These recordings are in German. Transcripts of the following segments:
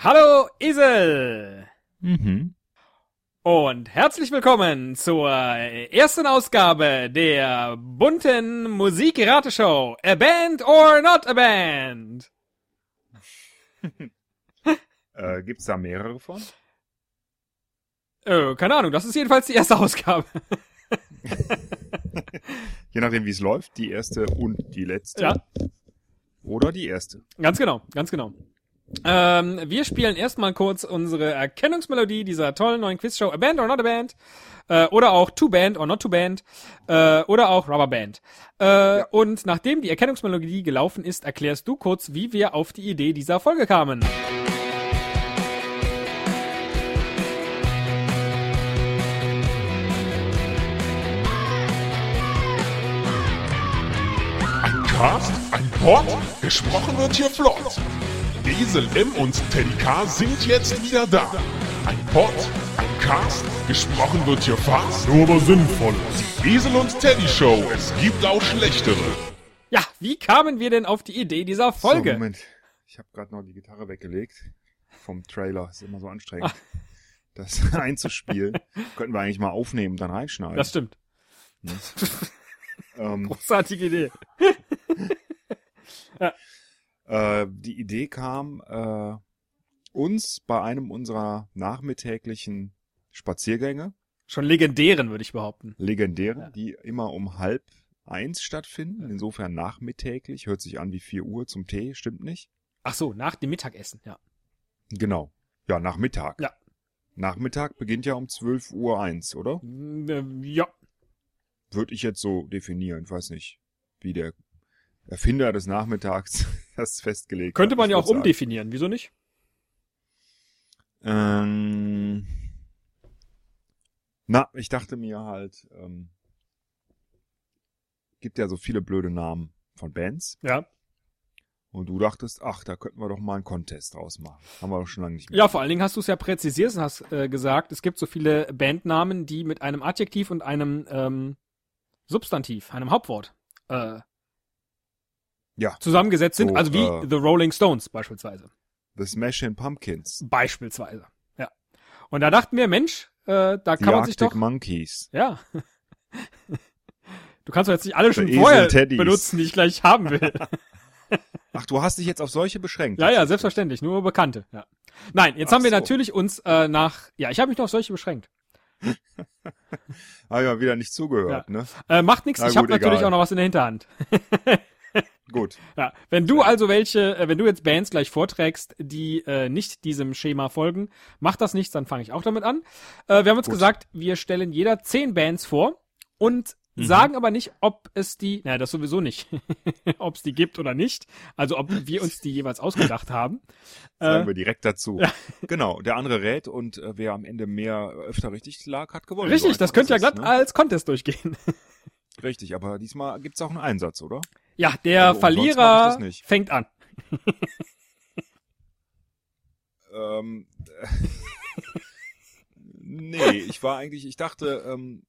Hallo Esel! Mhm. Und herzlich willkommen zur ersten Ausgabe der bunten Musikrateshow. A Band or Not a Band? Äh, gibt's da mehrere von? Äh, keine Ahnung, das ist jedenfalls die erste Ausgabe. Je nachdem, wie es läuft, die erste und die letzte. Ja. Oder die erste. Ganz genau, ganz genau. Ähm, wir spielen erstmal kurz unsere Erkennungsmelodie dieser tollen neuen Quizshow A Band or Not a Band äh, oder auch To Band or Not To Band äh, oder auch Rubber Band. Äh, Und nachdem die Erkennungsmelodie gelaufen ist, erklärst du kurz, wie wir auf die Idee dieser Folge kamen. Ein Cast, ein Pod, gesprochen wird hier flott. Esel M und Teddy K sind jetzt wieder da. Ein Pod, ein Cast, gesprochen wird hier fast, nur aber sinnvoll. Die Esel und Teddy Show, es gibt auch schlechtere. Ja, wie kamen wir denn auf die Idee dieser Folge? So, Moment. Ich habe gerade noch die Gitarre weggelegt. Vom Trailer. Ist immer so anstrengend. Das einzuspielen. Könnten wir eigentlich mal aufnehmen und dann reinschneiden. das stimmt. ähm, Großartige Idee. äh, die Idee kam äh, uns bei einem unserer nachmittäglichen Spaziergänge, Schon legendären, würde ich behaupten. legendären, Ja. die immer um halb eins stattfinden. Insofern nachmittäglich. Hört sich an wie vier Uhr zum Tee. Stimmt nicht. Ach so, nach dem Mittagessen, ja. Genau. Ja, Nachmittag. Ja. Nachmittag beginnt ja um 12 Uhr eins, oder? Mm, ähm, Ja, Würde ich jetzt so definieren. Ich weiß nicht, wie der Erfinder des Nachmittags das festgelegt könnte man ja auch sagen. umdefinieren, wieso nicht? Ähm, na, ich dachte mir halt, ähm, gibt ja so viele blöde Namen von Bands. Ja. Und du dachtest, ach, da könnten wir doch mal einen Contest draus machen. Haben wir doch schon lange nicht mehr. Ja, vor allen Dingen hast du es ja präzisiert und hast äh, gesagt, es gibt so viele Bandnamen, die mit einem Adjektiv und einem ähm, Substantiv, einem Hauptwort, äh, Ja. zusammengesetzt sind. So, also wie äh, The Rolling Stones beispielsweise. The Smashing Pumpkins. Beispielsweise. Ja. Und da dachten wir, Mensch, äh, da Die kann man sich Arctic doch. Monkeys. Ja. Du kannst doch jetzt nicht alle schon Esel vorher Teddys. benutzen, die ich gleich haben will. Ach, du hast dich jetzt auf solche beschränkt. ja, ja, selbstverständlich, nur Bekannte. Ja. Nein, jetzt Ach haben wir so. natürlich uns äh, nach. Ja, ich habe mich noch auf solche beschränkt. Habe ja wieder nicht zugehört, ne? Äh, macht nichts, ich habe natürlich auch noch was in der Hinterhand. Gut. Ja, wenn du also welche, äh, wenn du jetzt Bands gleich vorträgst, die äh, nicht diesem Schema folgen, macht das nichts, dann fange ich auch damit an. Äh, wir haben uns Gut. gesagt, wir stellen jeder zehn Bands vor und Mhm. sagen aber nicht, ob es die, naja, das sowieso nicht, ob es die gibt oder nicht, also ob wir uns die jeweils ausgedacht haben. Sagen Äh, wir direkt dazu. Genau, der andere rät und äh, wer am Ende mehr äh, öfter richtig lag, hat gewonnen. richtig, So das könnte ja es, glatt ne? als Contest durchgehen. Richtig, aber diesmal gibt's auch einen Einsatz, oder? Ja, der Also Verlierer fängt an. Ähm, nee, ich war eigentlich, ich dachte, ähm,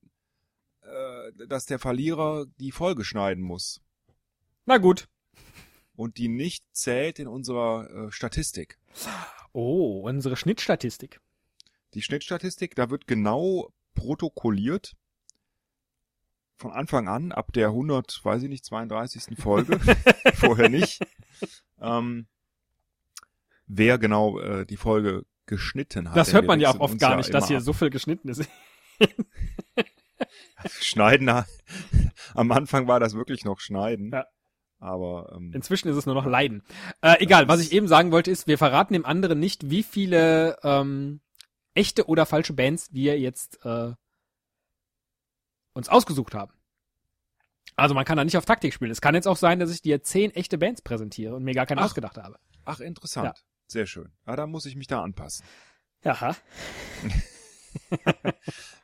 äh, dass der Verlierer die Folge schneiden muss Na gut. und die nicht zählt in unserer äh, Statistik. Oh, unsere Schnittstatistik. Die Schnittstatistik, da wird genau protokolliert von Anfang an, ab der 100, weiß ich nicht, 32. Folge, vorher nicht, ähm, wer genau äh, die Folge geschnitten hat. Das hört man ja auch oft gar nicht, dass hier ab. so viel geschnitten ist. Schneiden, am Anfang war das wirklich noch Schneiden. Ja. Aber ähm, Inzwischen ist es nur noch Leiden. Äh, egal, was ich eben sagen wollte, ist, wir verraten dem anderen nicht, wie viele ähm, echte oder falsche Bands wir jetzt äh, uns ausgesucht haben. Also man kann da nicht auf Taktik spielen. Es kann jetzt auch sein, dass ich dir zehn echte Bands präsentiere und mir gar keine Ach. ausgedacht habe. ach, interessant. Ja. Sehr schön. Ja, da muss ich mich da anpassen. Ja.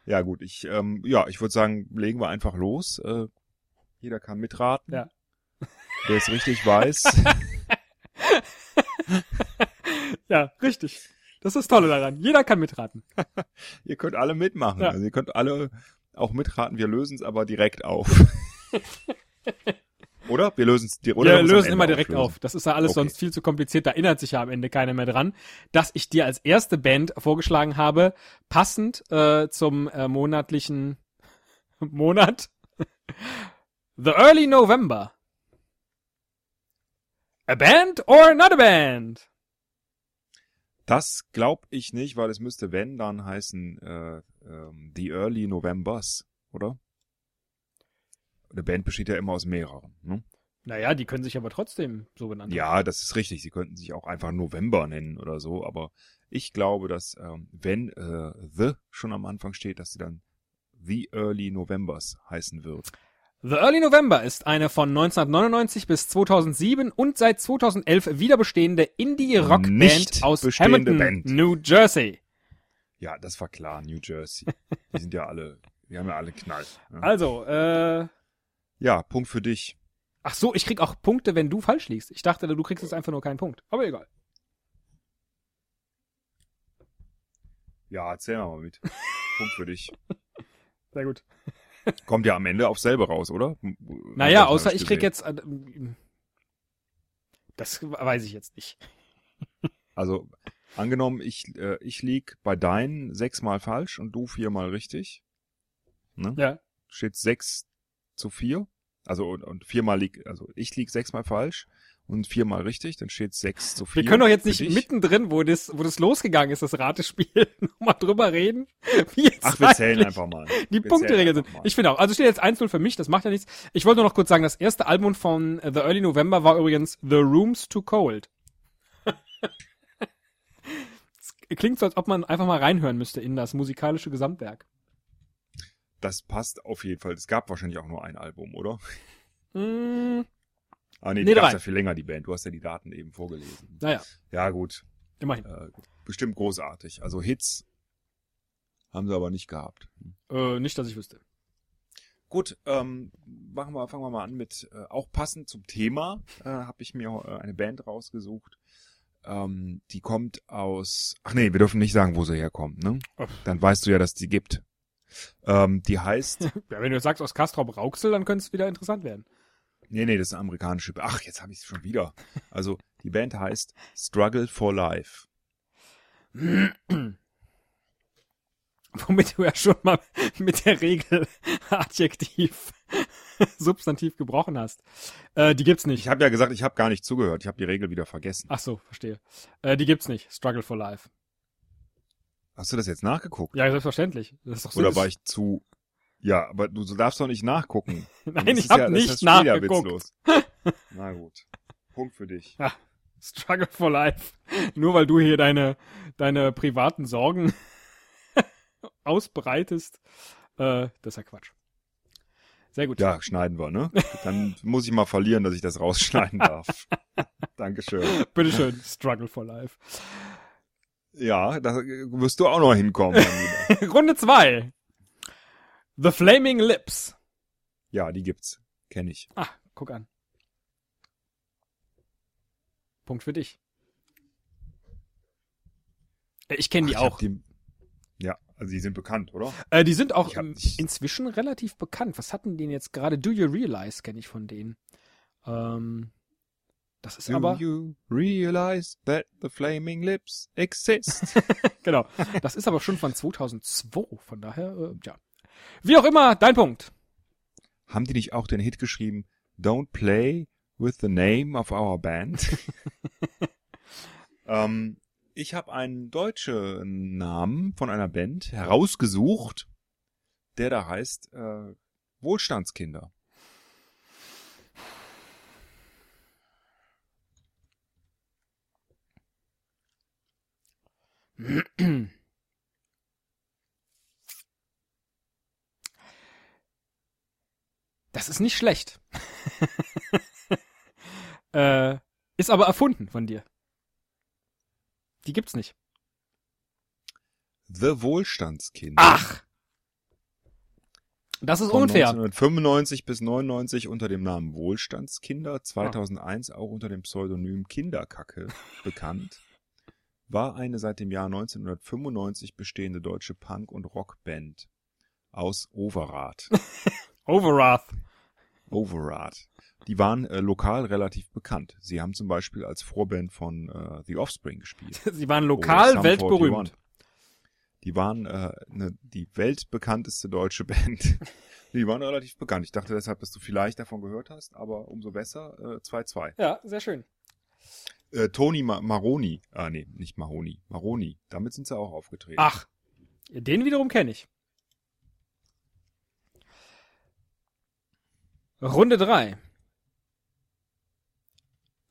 Ja, gut, ich, ähm, ja, ich würde sagen, legen wir einfach los. Äh, jeder kann mitraten. Ja. Wer es richtig weiß. Ja, richtig. Das ist das Tolle daran. Jeder kann mitraten. ihr könnt alle mitmachen. Ja. Also ihr könnt alle auch mitraten. Wir lösen es aber direkt auf. Oder? Wir lösen es dir. Wir lösen immer direkt auf. Das ist ja alles okay. sonst viel zu kompliziert. Da erinnert sich ja am Ende keiner mehr dran, dass ich dir als erste Band vorgeschlagen habe, passend äh, zum äh, monatlichen Monat. The Early November. A band or not a band? Das glaub ich nicht, weil es müsste, wenn, dann heißen äh, ähm, The Early Novembers, oder? Eine Band besteht ja immer aus mehreren. Ne? Naja, die können sich aber trotzdem so benannt Ja, das ist richtig. Sie könnten sich auch einfach November nennen oder so. Aber ich glaube, dass ähm, wenn äh, The schon am Anfang steht, dass sie dann The Early Novembers heißen wird. The Early November ist eine von 1999 bis 2007 und seit 2011 wieder bestehende Indie-Rock-Band aus Hamilton, Band. New Jersey. Ja, das war klar, New Jersey. Die sind ja alle, die haben ja alle Knall. Ja. Also, äh. Ja, Punkt für dich. Ach so, ich krieg auch Punkte, wenn du falsch liegst. Ich dachte, du kriegst jetzt einfach nur keinen Punkt. Aber egal. Ja, erzähl mal mit. Punkt für dich. Sehr gut. Kommt ja am Ende auf selber raus, oder? Naja, außer ich krieg jetzt. Äh, das weiß ich jetzt nicht. Also, angenommen, ich, äh, ich lieg bei deinen sechsmal falsch und du viermal richtig. Ne? Ja. Steht sechs zu vier. Also, und, und viermal lieg, also ich lieg sechsmal falsch und viermal richtig, dann steht sechs zu vier. Wir können doch jetzt nicht mittendrin, wo das, wo das losgegangen ist, das Ratespiel, nochmal drüber reden. Wie jetzt Ach, wir zählen einfach mal. Die Punkteregeln sind. Mal. Ich finde auch. Also steht jetzt 1-0 für mich, das macht ja nichts. Ich wollte nur noch kurz sagen, das erste Album von The Early November war übrigens The Room's Too Cold. klingt so, als ob man einfach mal reinhören müsste in das musikalische Gesamtwerk. Das passt auf jeden Fall. Es gab wahrscheinlich auch nur ein Album, oder? Mm, Ah, nee, nee die gab's ja viel länger, die Band. Du hast ja die Daten eben vorgelesen. Naja. Ja, gut. Immerhin. Äh, bestimmt großartig. Also Hits haben sie aber nicht gehabt. Äh, nicht, dass ich wüsste. Gut, ähm, machen wir, fangen wir mal an mit, äh, auch passend zum Thema, äh, habe ich mir äh, eine Band rausgesucht. Ähm, die kommt aus, ach nee, wir dürfen nicht sagen, wo sie herkommt, ne? Dann weißt du ja, dass die gibt. Ähm, die heißt. ja, wenn du sagst aus Castrop Rauxel, dann könnte es wieder interessant werden. Nee, nee, das ist eine amerikanische. Ach, jetzt habe ich es schon wieder. Also, die Band heißt Struggle for Life. Womit du ja schon mal mit der Regel Adjektiv Substantiv gebrochen hast. Äh, die gibt's nicht. Ich habe ja gesagt, ich habe gar nicht zugehört. Ich habe die Regel wieder vergessen. Ach so, verstehe. Äh, die gibt's nicht. Struggle for Life. Hast du das jetzt nachgeguckt? Ja, selbstverständlich. Das ist doch Oder war ich zu ja, aber du darfst doch nicht nachgucken. Nein, ich habe ja, nicht nachgeguckt. Na gut. Punkt für dich. Ja, struggle for life. Nur weil du hier deine, deine privaten Sorgen ausbreitest. Äh, das ist ja Quatsch. Sehr gut. Ja, schneiden wir, ne? Dann muss ich mal verlieren, dass ich das rausschneiden darf. Dankeschön. Bitteschön, Struggle for Life. Ja, da wirst du auch noch hinkommen. Runde zwei. The Flaming Lips. Ja, die gibt's. Kenn ich. Ah, guck an. Punkt für dich. Äh, ich kenne die auch. Die, ja, also die sind bekannt, oder? Äh, die sind auch inzwischen relativ bekannt. Was hatten die denn jetzt gerade? Do You Realize kenne ich von denen. Ähm, das ist Do aber. Do you realize that the flaming lips exist? genau. Das ist aber schon von 2002. Von daher, äh, ja. Wie auch immer, dein Punkt. Haben die nicht auch den Hit geschrieben, Don't play with the name of our band? ähm, ich habe einen deutschen Namen von einer Band herausgesucht, der da heißt äh, Wohlstandskinder. Das ist nicht schlecht. äh, ist aber erfunden von dir. Die gibt's nicht. The Wohlstandskind. Ach! Das ist Von unfair. 1995 bis 99 unter dem Namen Wohlstandskinder, 2001 auch unter dem Pseudonym Kinderkacke bekannt, war eine seit dem Jahr 1995 bestehende deutsche Punk- und Rockband aus Overath. Overath. Overrad. Die waren äh, lokal relativ bekannt. Sie haben zum Beispiel als Vorband von äh, The Offspring gespielt. Sie waren lokal weltberühmt. 41. Die waren äh, ne, die weltbekannteste deutsche Band. die waren relativ bekannt. Ich dachte deshalb, dass du vielleicht davon gehört hast, aber umso besser. Äh, 2-2. Ja, sehr schön. Äh, Tony Ma Maroni. Ah, nee, nicht Maroni. Maroni. Damit sind sie auch aufgetreten. Ach, den wiederum kenne ich. Runde 3.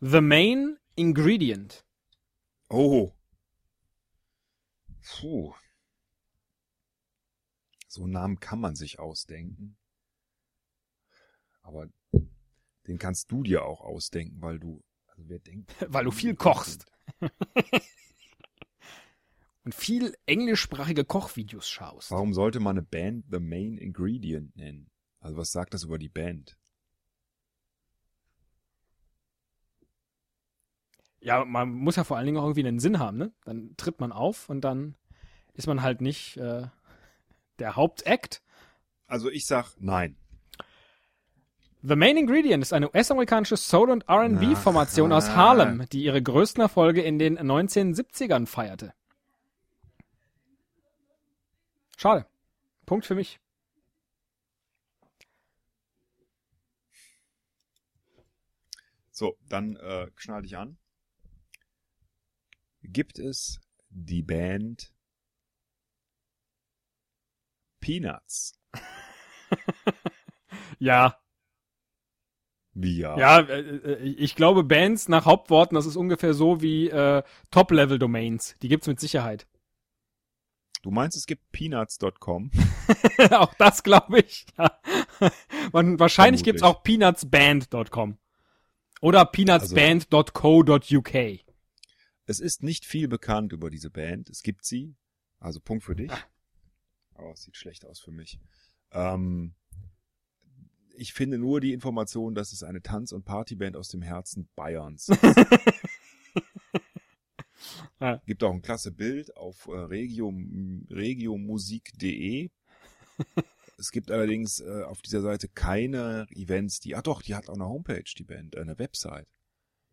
The Main Ingredient. Oh. Puh. So einen Namen kann man sich ausdenken. Aber den kannst du dir auch ausdenken, weil du, also wer denkt, Weil du viel kochst. Und viel englischsprachige Kochvideos schaust. Warum sollte man eine Band The Main Ingredient nennen? Also was sagt das über die Band? Ja, man muss ja vor allen Dingen auch irgendwie einen Sinn haben, ne? Dann tritt man auf und dann ist man halt nicht äh, der Hauptakt. Also ich sag nein. The Main Ingredient ist eine US-amerikanische Soul- und R&B-Formation aus. Harlem, die ihre größten Erfolge in den 1970ern feierte. Schade. Punkt für mich. So, dann äh, schnall dich an. Gibt es die Band Peanuts? Ja, Wie ja? ja, äh, äh, ich glaube Bands nach Hauptworten, das ist ungefähr so wie äh, Top-Level-Domains. Die gibt's mit Sicherheit. Du meinst, es gibt peanuts.com? auch das glaube ich. Ja. Man, wahrscheinlich Vermutlich. gibt's auch peanutsband.com oder peanutsband.co.uk. Es ist nicht viel bekannt über diese Band. Es gibt sie. Also Punkt für dich. Aber es sieht schlecht aus für mich. Ähm, ich finde nur die Information, dass es eine Tanz- und Partyband aus dem Herzen Bayerns ist. Gibt auch ein klasse Bild auf äh, regio, regiomusik.de. es gibt allerdings äh, auf dieser Seite keine Events, die, ah doch, die hat auch eine Homepage, die Band, äh, eine Website.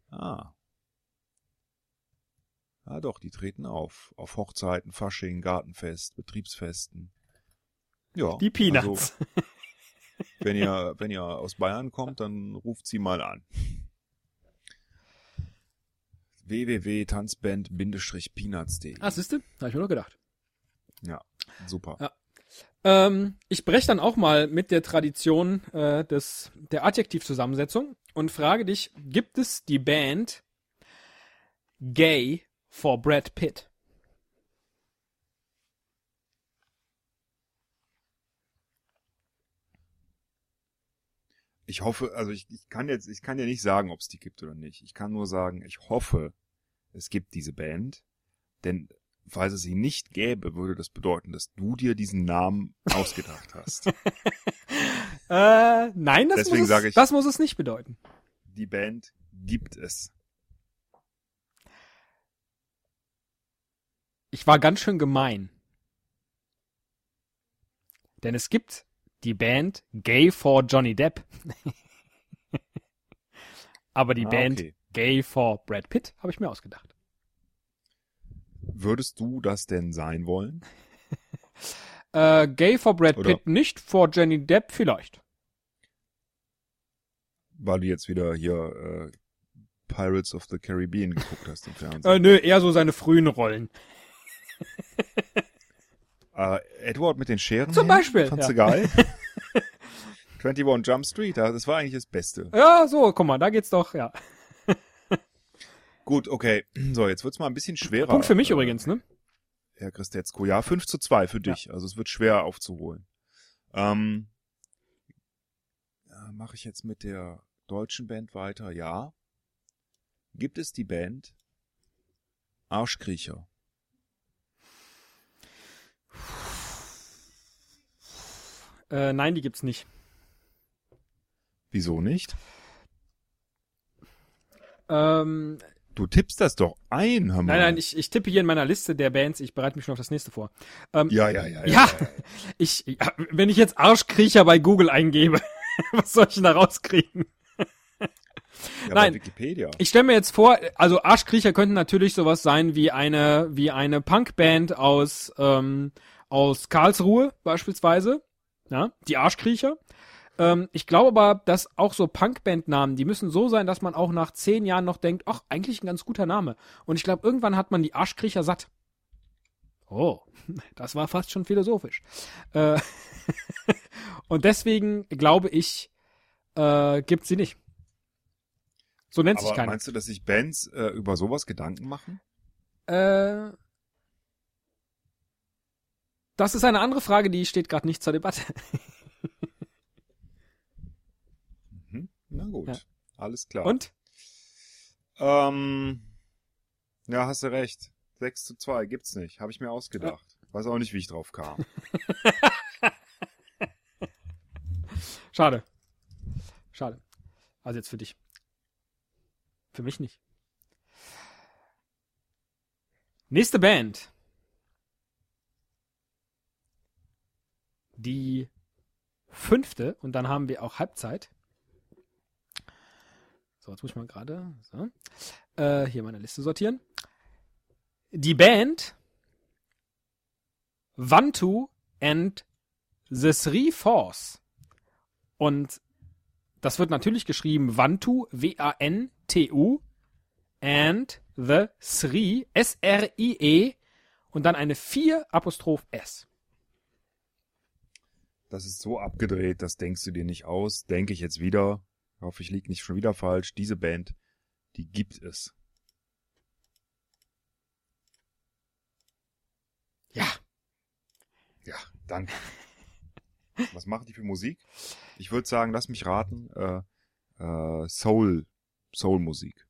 Ah. Ah doch, die treten auf. Auf Hochzeiten, Fasching, Gartenfest, Betriebsfesten. Ja. Die Peanuts. Also, wenn ihr, wenn ihr aus Bayern kommt, dann ruft sie mal an. www.tanzband-peanuts.de ah, siehste, habe ich mir doch gedacht. Ja, super. Ja. Ähm, ich breche dann auch mal mit der Tradition äh, des, der Adjektivzusammensetzung und frage dich, gibt es die Band Gay for Brad Pitt? Ich hoffe, also ich, ich kann jetzt, ich kann ja nicht sagen, ob es die gibt oder nicht. Ich kann nur sagen, ich hoffe, es gibt diese Band, denn falls es sie nicht gäbe, würde das bedeuten, dass du dir diesen Namen ausgedacht hast. Äh, nein, das, Deswegen muss, es, ich- das muss es nicht bedeuten. Die Band gibt es. Ich war ganz schön gemein. Denn es gibt die Band Gay for Johnny Depp. Aber die Ah, Band okay. Gay for Brad Pitt habe ich mir ausgedacht. Würdest du das denn sein wollen? Äh, Gay for Brad Oder- Pitt nicht, for Johnny Depp vielleicht. Weil du jetzt wieder hier äh, Pirates of the Caribbean geguckt hast im Fernsehen. Äh, nö, eher so seine frühen Rollen. Äh, Edward mit den Scheren. Zum Beispiel, Fandst ja. du geil? 21 Jump Street, das war eigentlich das Beste. Ja, so, guck mal, da geht's doch, ja. Gut, okay. So, jetzt wird's mal ein bisschen schwerer. Punkt für mich äh, übrigens, ne? Herr Christetzko. Ja, 5 zu 2 für dich. Also es wird schwer aufzuholen. Ähm, ja, Mache ich jetzt mit der deutschen Band weiter? Ja. Gibt es die Band Arschkriecher? Äh, nein, die gibt's nicht. Wieso nicht? Ähm, Du tippst das doch ein, hör mal. nein, nein, ich, ich tippe hier in meiner Liste der Bands, ich bereite mich schon auf das nächste vor. Ähm, Ja, ja, ja. Ja, ich, ja, wenn ich jetzt Arschkriecher bei Google eingebe, Was soll ich denn da rauskriegen? Ja, Nein. Ich stelle mir jetzt vor, also Arschkriecher könnten natürlich sowas sein wie eine wie eine Punkband aus ähm, aus Karlsruhe beispielsweise, ja, die Arschkriecher. Ähm, ich glaube aber, dass auch so Punkband-Namen, die müssen so sein, dass man auch nach zehn Jahren noch denkt, ach, eigentlich ein ganz guter Name. Und ich glaube, irgendwann hat man die Arschkriecher satt. Oh, das war fast schon philosophisch. Äh, und deswegen glaube ich, äh, gibt sie nicht. So nennt sich Aber keiner. meinst du, dass sich Bands äh, über sowas Gedanken machen? Äh, das ist eine andere Frage, die steht gerade nicht zur Debatte. Mhm. Na gut, Ja. alles klar. Und? Ähm, ja, hast du recht. 6 zu 2 gibt's nicht. Habe ich mir ausgedacht. Weiß auch nicht, wie ich drauf kam. Schade. Schade. Also jetzt für dich. Für mich nicht. Nächste Band. Die fünfte und dann haben wir auch Halbzeit. Jetzt muss ich mal gerade so. äh, hier meine Liste sortieren. Die Band Vantu and the Three Force. Und das wird natürlich geschrieben Vantu, W-A-N-T-U, and the Sri, S-R-I-E, und dann eine 4 Apostroph S. Das ist so abgedreht, das denkst du dir nicht aus. Denke ich jetzt wieder. Ich hoffe, ich lieg nicht schon wieder falsch. Diese Band, die gibt es. Ja, Ja, danke. Was machen die für Musik? Ich würde sagen, lass mich raten, äh, äh, Soul, Soul-Musik.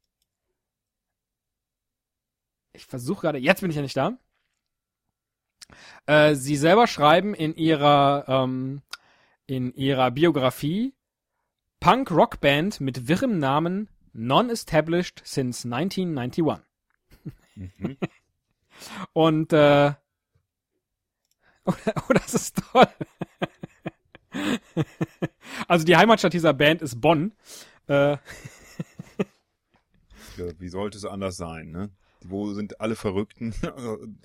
ich versuche gerade, jetzt bin ich ja nicht da. Äh, sie selber schreiben in ihrer, ähm, in ihrer Biografie Punk-Rock-Band mit wirrem Namen Non-Established since 1991. Mhm. Und äh, oh, oh, das ist toll. also die Heimatstadt dieser Band ist Bonn. Äh, Wie sollte es anders sein, ne? Wo sind alle Verrückten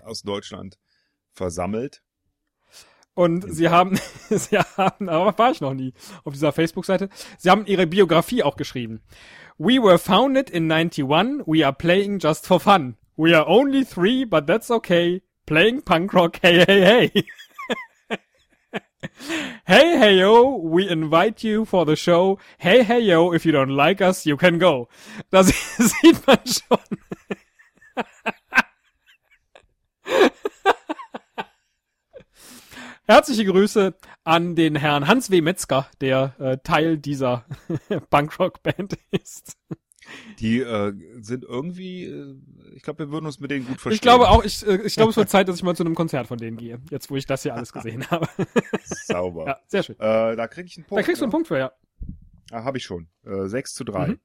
aus Deutschland versammelt? Und sie haben, sie haben, aber war ich noch nie auf dieser Facebook-Seite. Sie haben ihre Biografie auch geschrieben. We were founded in 91. We are playing just for fun. We are only three, but that's okay. Playing punk rock. Hey, hey, hey. hey, hey, yo, we invite you for the show. Hey, hey, yo, if you don't like us, you can go. Da sieht man schon. Herzliche Grüße an den Herrn Hans W. Metzger, der äh, Teil dieser Punkrock-Band ist. Die äh, sind irgendwie, äh, ich glaube, wir würden uns mit denen gut verstehen. Ich glaube auch, ich, äh, ich glaube, es wird Zeit, dass ich mal zu einem Konzert von denen gehe, jetzt wo ich das hier alles gesehen habe. Sauber. ja, sehr schön. Äh, da krieg ich einen Punkt. Da kriegst du einen ne? Punkt für, ja. Ah, habe ich schon. Äh, 6 zu 3. Mhm.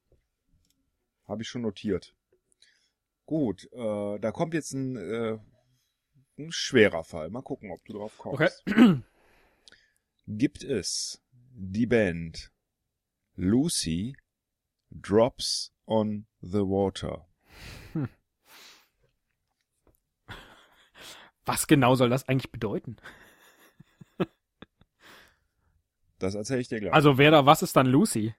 Habe ich schon notiert. Gut, äh, da kommt jetzt ein, äh, ein schwerer Fall. Mal gucken, ob du drauf kommst. Okay. Gibt es die Band Lucy Drops on the Water? Was genau soll das eigentlich bedeuten? Das erzähle ich dir gleich. Also wer da was ist dann Lucy?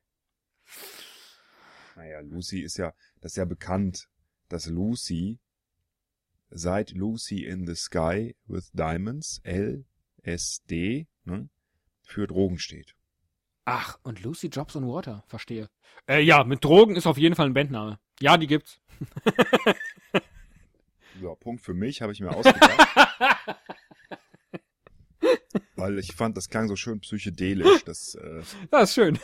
Naja, Lucy ist ja, das ist ja bekannt, dass Lucy seit Lucy in the Sky with Diamonds, LSD, ne, für Drogen steht. Ach, und Lucy Drops on Water, verstehe. Äh, ja, mit Drogen ist auf jeden Fall ein Bandname. Ja, die gibt's. So, Punkt für mich, habe ich mir ausgedacht. Weil ich fand, das klang so schön psychedelisch. Das, äh, Das ist schön.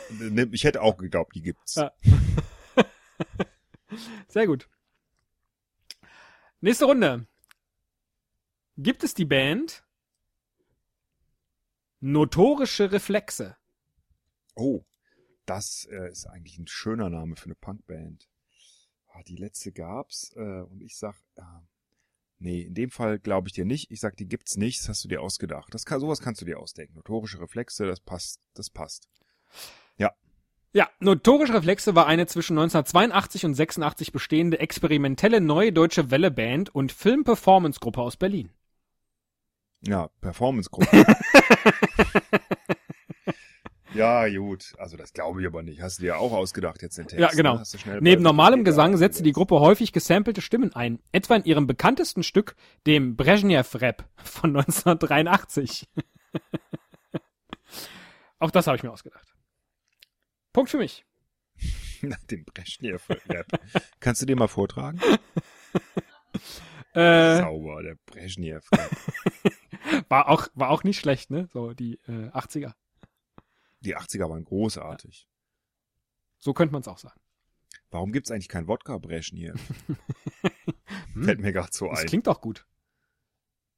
ich hätte auch geglaubt, die gibt's. Ja. Sehr gut. Nächste Runde. Gibt es die Band Notorische Reflexe? Oh, das äh, ist eigentlich ein schöner Name für eine Punkband. Ah, die letzte gab's äh, und ich sag, äh, nee, in dem Fall glaube ich dir nicht. Ich sag, die gibt's nicht. Das hast du dir ausgedacht. Das kann, sowas kannst du dir ausdenken. Notorische Reflexe, das passt, das passt. Ja. Ja, Notorische Reflexe war eine zwischen 1982 und 86 bestehende experimentelle neue deutsche Welle-Band und Film-Performance-Gruppe aus Berlin. Ja, Performance-Gruppe. ja, gut. Also das glaube ich aber nicht. Hast du dir auch ausgedacht jetzt den Text? Ja, genau. ne? Schnell Neben normalem Gesang setzte die. Gruppe häufig gesampelte Stimmen ein, etwa in ihrem bekanntesten Stück, dem Brezhnev-Rap von 1983. Auch das habe ich mir ausgedacht. Punkt für mich. Nach dem Brezhnev-Rap. Kannst du den mal vortragen? Äh, Sauber, der Brezhnev-Rap. war auch war auch nicht schlecht, ne? So die äh, 80er. Die 80er waren großartig. So könnte man es auch sagen. Warum gibt's eigentlich kein Wodka Brezhnev? Hm, Fällt mir gerade so das ein. klingt doch gut.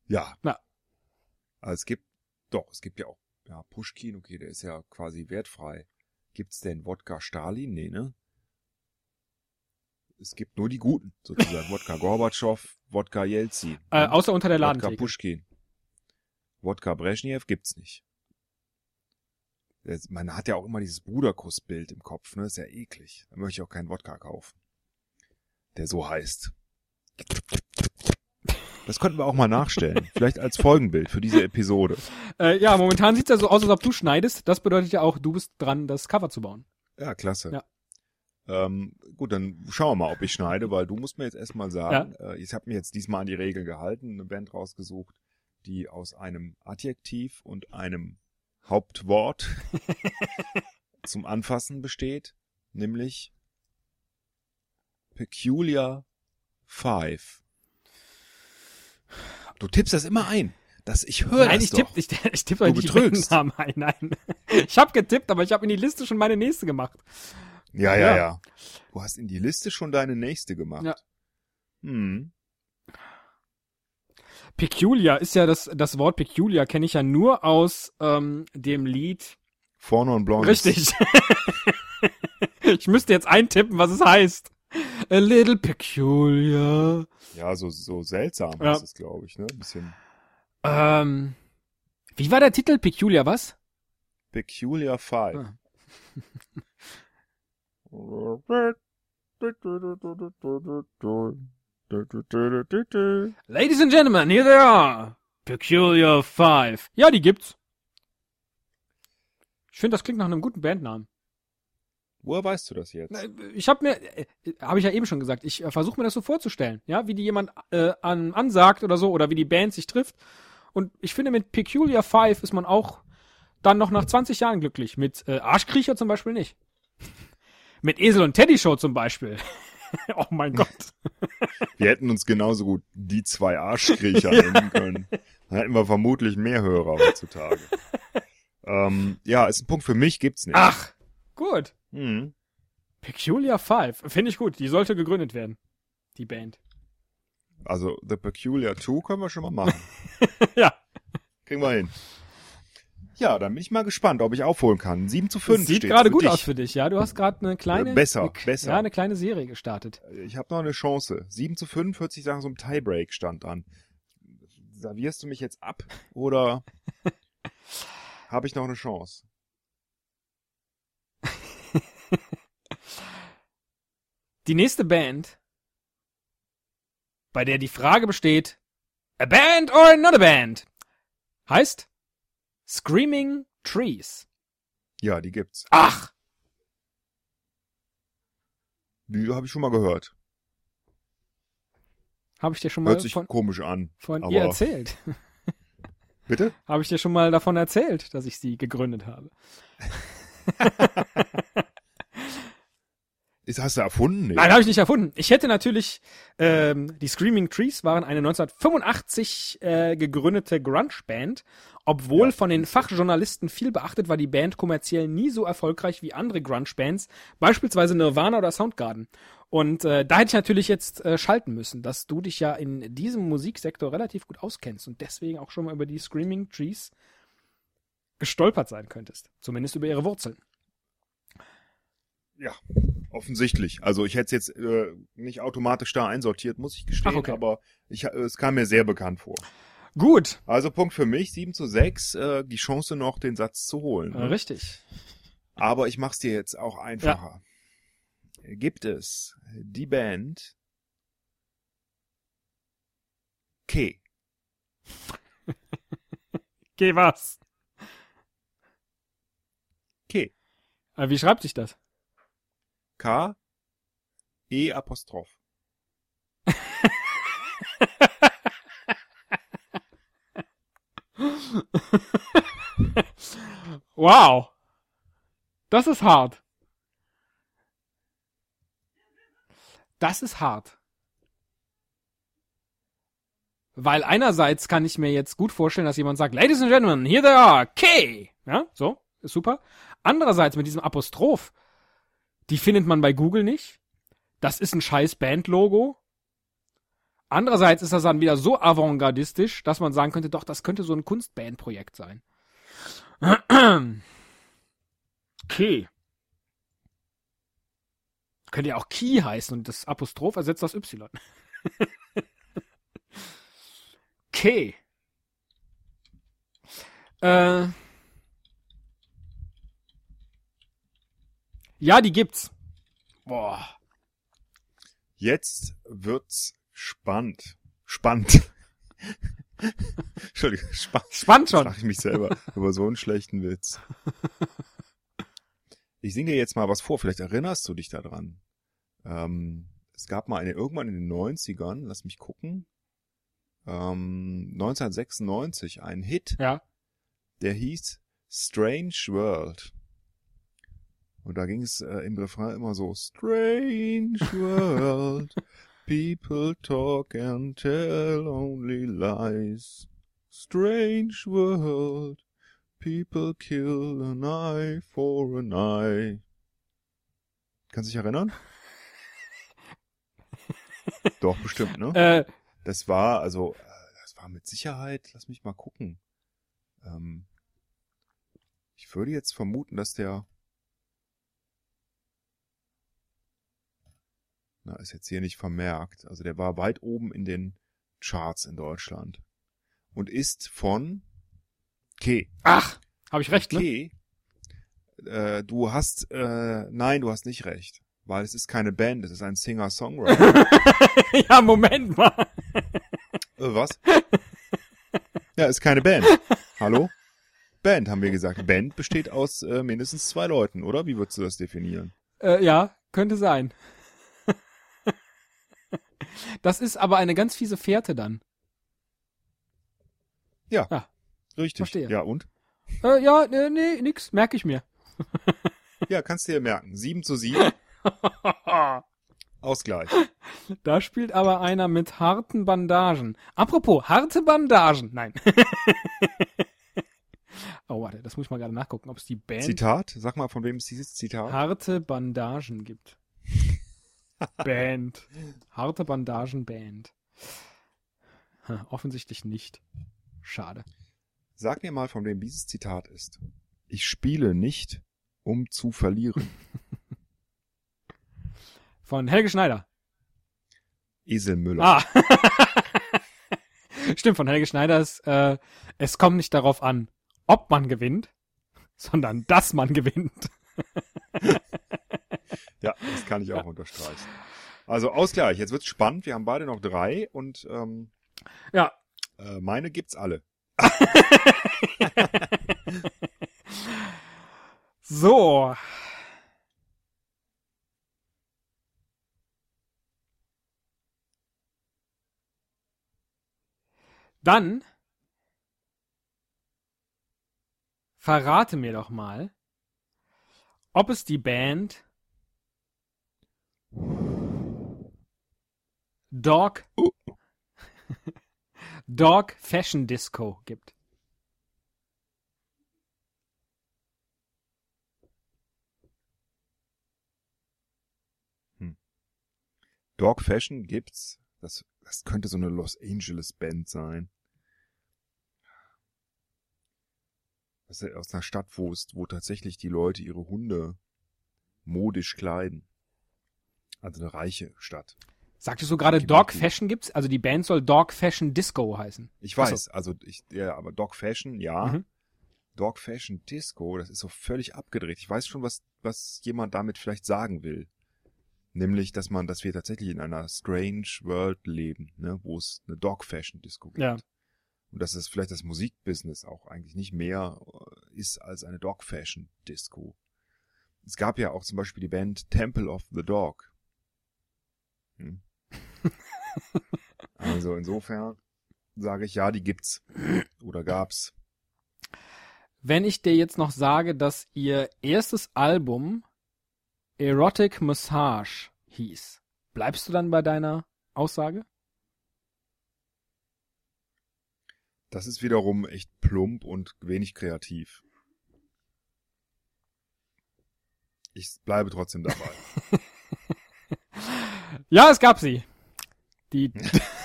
Ja. Na. Aber es gibt, doch, es gibt ja auch, ja, Pushkin, okay, der ist ja quasi wertfrei. Gibt's denn Wodka Stalin? Nee, ne? Es gibt nur die guten, sozusagen. Wodka Gorbatschow, Wodka Jelzin. Äh, ne? außer unter der Wodka Ladentheke. Pushkin. Wodka Brezhnev gibt's nicht. Man hat ja auch immer dieses Bruderkussbild im Kopf, ne? Ist ja eklig. Da möchte ich auch keinen Wodka kaufen. Der so heißt. Das könnten wir auch mal nachstellen. Vielleicht als Folgenbild für diese Episode. Äh, ja, momentan sieht's ja so aus, als ob du schneidest. Das bedeutet ja auch, du bist dran, das Cover zu bauen. Ja, klasse. Ja. Ähm, gut, dann schauen wir mal, ob ich schneide, weil du musst mir jetzt erstmal sagen, äh, ich habe mir jetzt diesmal an die Regeln gehalten, eine Band rausgesucht, die aus einem Adjektiv und einem Hauptwort zum Anfassen besteht, nämlich Peculiar Five. Du tippst das immer ein. Das, ich höre Nein, das ich doch. tippe ich, ich tipp doch Du nicht. Bandennamen ein. Nein. Ich habe getippt, aber ich habe in die Liste schon meine nächste gemacht. Ja, ja, Ja. ja, Du hast in die Liste schon deine nächste gemacht. Ja. Hm. Peculiar ist ja das, das Wort Peculiar kenne ich ja nur aus ähm, dem Lied. Vorne und blond. Richtig. ich müsste jetzt eintippen, was es heißt. A little peculiar. Ja, so, so seltsam Ja. ist es, glaube ich, ne? Ein bisschen Ähm, wie war der Titel? Peculiar was? Peculiar Five. Ah. Ladies and Gentlemen, here they are. Peculiar Five. Ja, die gibt's. Ich finde, das klingt nach einem guten Bandnamen. Woher weißt du das jetzt? Ich habe mir, äh, habe ich ja eben schon gesagt, ich äh, versuche mir das so vorzustellen, ja, wie die jemand äh, an, ansagt oder so, oder wie die Band sich trifft. Und ich finde, mit Peculiar Five ist man auch dann noch nach 20 Jahren glücklich. Mit äh, Arschkriecher zum Beispiel nicht. mit Esel und Teddy Show zum Beispiel. oh mein Gott. Wir hätten uns genauso gut die zwei Arschkriecher nennen können. Dann hätten wir vermutlich mehr Hörer heutzutage. ähm, ja, ist ein Punkt für mich, gibt's nicht. Ach, gut. Hm. Peculiar Five. Finde ich gut. Die sollte gegründet werden. Die Band. Also The Peculiar Two können wir schon mal machen. ja. Kriegen wir hin. Ja, dann bin ich mal gespannt, ob ich aufholen kann. 7 zu 5 Sieht gerade gut dich. aus für dich, ja. Du hast gerade eine kleine. Äh, besser, eine, besser. Ja, eine kleine Serie gestartet. Ich habe noch eine Chance. 7 zu 5 hört sich nach so einem Tiebreak-Stand an. Servierst du mich jetzt ab oder habe ich noch eine Chance? Die nächste Band, bei der die Frage besteht, a band or not a band, heißt Screaming Trees. Ja, die gibt's. Ach, Die habe ich schon mal gehört. habe ich dir schon mal Hört sich von, komisch an. von ihr erzählt. Bitte? habe ich dir schon mal davon erzählt, dass ich sie gegründet habe. Ist, hast du erfunden? Nee. Nein, habe ich nicht erfunden. Ich hätte natürlich, ähm, die Screaming Trees waren eine 1985 äh, gegründete Grunge-Band. Obwohl Ja, von den Fachjournalisten viel beachtet, war die Band kommerziell nie so erfolgreich wie andere Grunge-Bands, beispielsweise Nirvana oder Soundgarden. Und äh, da hätte ich natürlich jetzt äh, schalten müssen, dass du dich ja in diesem Musiksektor relativ gut auskennst und deswegen auch schon mal über die Screaming Trees gestolpert sein könntest. Zumindest über ihre Wurzeln. Ja, offensichtlich. Also ich hätte es jetzt äh, nicht automatisch da einsortiert, muss ich gestehen, Ach, okay. aber ich, äh, es kam mir sehr bekannt vor. Gut, Also Punkt für mich, 7 zu 6, äh, die Chance noch, den Satz zu holen. Ne? richtig. Aber ich mach's dir jetzt auch einfacher. Gibt es die Band K? Geh was. K. Äh, wie schreibt sich das? K. E Apostroph. wow. Das ist hart. Das ist hart. Weil einerseits kann ich mir jetzt gut vorstellen, dass jemand sagt, Ladies and Gentlemen, here they are, K. Ja, so, ist super. Andererseits mit diesem Apostroph, die findet man bei Google nicht. Das ist ein scheiß Band-Logo. Andererseits ist das dann wieder so avantgardistisch, dass man sagen könnte, doch, das könnte so ein Kunstband-Projekt sein. Okay. Könnte ja auch Key heißen und das Apostroph ersetzt das Y. okay. Äh. Ja, die gibt's. Boah. Jetzt wird's spannend. Spannend. Entschuldigung, spannend. Spannend schon. Frag ich mich selber über so einen schlechten Witz. Ich singe dir jetzt mal was vor, vielleicht erinnerst du dich daran. Ähm, es gab mal eine, irgendwann in den 90ern, lass mich gucken, ähm, 1996 einen Hit, Ja. der hieß Strange World. Und da ging es äh, im Refrain immer so, Strange World, people talk and tell only lies. Strange World, people kill an eye for an eye. Kannst du dich erinnern? Doch, bestimmt, ne? Äh, Das war, also, äh, das war mit Sicherheit, lass mich mal gucken. Ähm, ich würde jetzt vermuten, dass der, na, ist jetzt hier nicht vermerkt, also der war weit oben in den Charts in Deutschland. Und ist von K. ach, habe ich recht, ne? K. Äh, du hast, äh, nein, du hast nicht recht. Weil es ist keine Band, es ist ein Singer-Songwriter. ja, Moment mal. Äh, was? Ja, ist keine Band. Hallo? Band, haben wir gesagt. Band besteht aus äh, mindestens zwei Leuten, oder? Wie würdest du das definieren? Äh, ja, könnte sein. Das ist aber eine ganz fiese Fährte dann. Ja, Ja. richtig. verstehe. Ja, und? Äh, ja, nee, nee, nix, merke ich mir. Ja, kannst du dir merken. 7 zu 7, Ausgleich. Da spielt aber einer mit harten Bandagen. Apropos, harte Bandagen. Nein. oh, warte, das muss ich mal gerade nachgucken, ob es die Band Zitat? Sag mal, von wem ist dieses Zitat? harte Bandagen gibt. Band. Harte Bandagen Band. Hm, offensichtlich nicht. Schade. Sag mir mal, von wem dieses Zitat ist. Ich spiele nicht, um zu verlieren. Von Helge Schneider. Esel Müller. Ah. Stimmt, von Helge Schneider ist, äh, es kommt nicht darauf an, ob man gewinnt, sondern dass man gewinnt. Ja, das kann ich auch unterstreichen. Also Ausgleich. Jetzt wird's spannend. Wir haben beide noch drei und ähm, Ja, äh, meine gibt's alle. so. Dann verrate mir doch mal, ob es die Band Dog Dog Fashion Disco gibt. Dog Fashion gibt's. Das, das könnte so eine Los Angeles Band sein. Aus einer Stadt, wo es, wo tatsächlich die Leute ihre Hunde modisch kleiden. Also eine reiche Stadt. Sagtest du gerade Dog. Fashion gibt's? Also die Band soll Dog Fashion Disco heißen. Ich Ach so. weiß, also ich, ja, aber Dog Fashion, ja. Mhm. Dog Fashion Disco, das ist so völlig abgedreht. Ich weiß schon, was, was jemand damit vielleicht sagen will. Nämlich, dass man, dass wir tatsächlich in einer strange world leben, ne, wo es eine Dog Fashion Disco gibt. Ja. Und dass es vielleicht das Musikbusiness auch eigentlich nicht mehr äh, ist als eine Dog Fashion Disco. Es gab ja auch zum Beispiel die Band Temple of the Dog. Hm. also insofern sage ich ja, die gibt's. Oder gab's. Wenn ich dir jetzt noch sage, dass ihr erstes Album Erotic Massage hieß, bleibst du dann bei deiner Aussage? Das ist wiederum echt plump und wenig kreativ. Ich bleibe trotzdem dabei. Ja, es gab sie. Die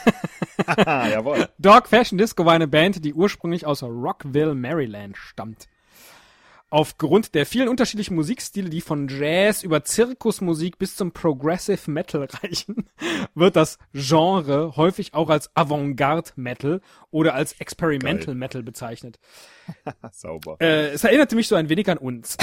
Jawohl. Dog Fashion Disco war eine Band, die ursprünglich aus Rockville, Maryland stammt. Aufgrund der vielen unterschiedlichen Musikstile, die von Jazz über Zirkusmusik bis zum Progressive Metal reichen, wird das Genre häufig auch als Avantgarde Metal oder als Experimental Geil. Metal bezeichnet. Sauber. Äh, es erinnerte mich so ein wenig an uns.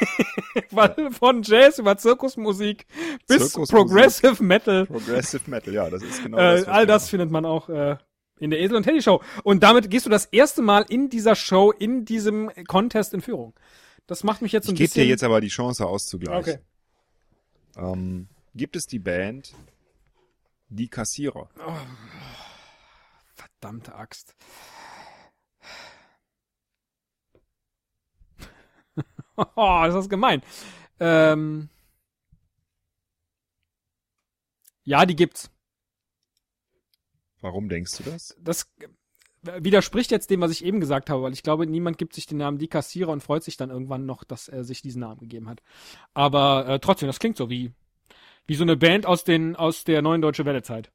Weil von Jazz über Zirkusmusik bis. Progressive Metal Progressive Metal, ja, das ist genau äh, das. all das findet man auch äh, in der Esel und Teddy Show. Und damit gehst du das erste Mal in dieser Show, in diesem Contest in Führung. Das macht mich jetzt so ein Ich gebe bisschen. dir jetzt aber die Chance auszugleichen. okay. Ähm, gibt es die Band Die Kassierer? Verdammte Axt. oh, ist das gemein. Ähm, ja, die gibt's. Warum denkst du das? das widerspricht jetzt dem, was ich eben gesagt habe, weil ich glaube, niemand gibt sich den Namen Die Kassierer und freut sich dann irgendwann noch, dass er sich diesen Namen gegeben hat. Aber äh, trotzdem, das klingt so wie wie so eine Band aus den aus der neuen deutsche Welle-Zeit.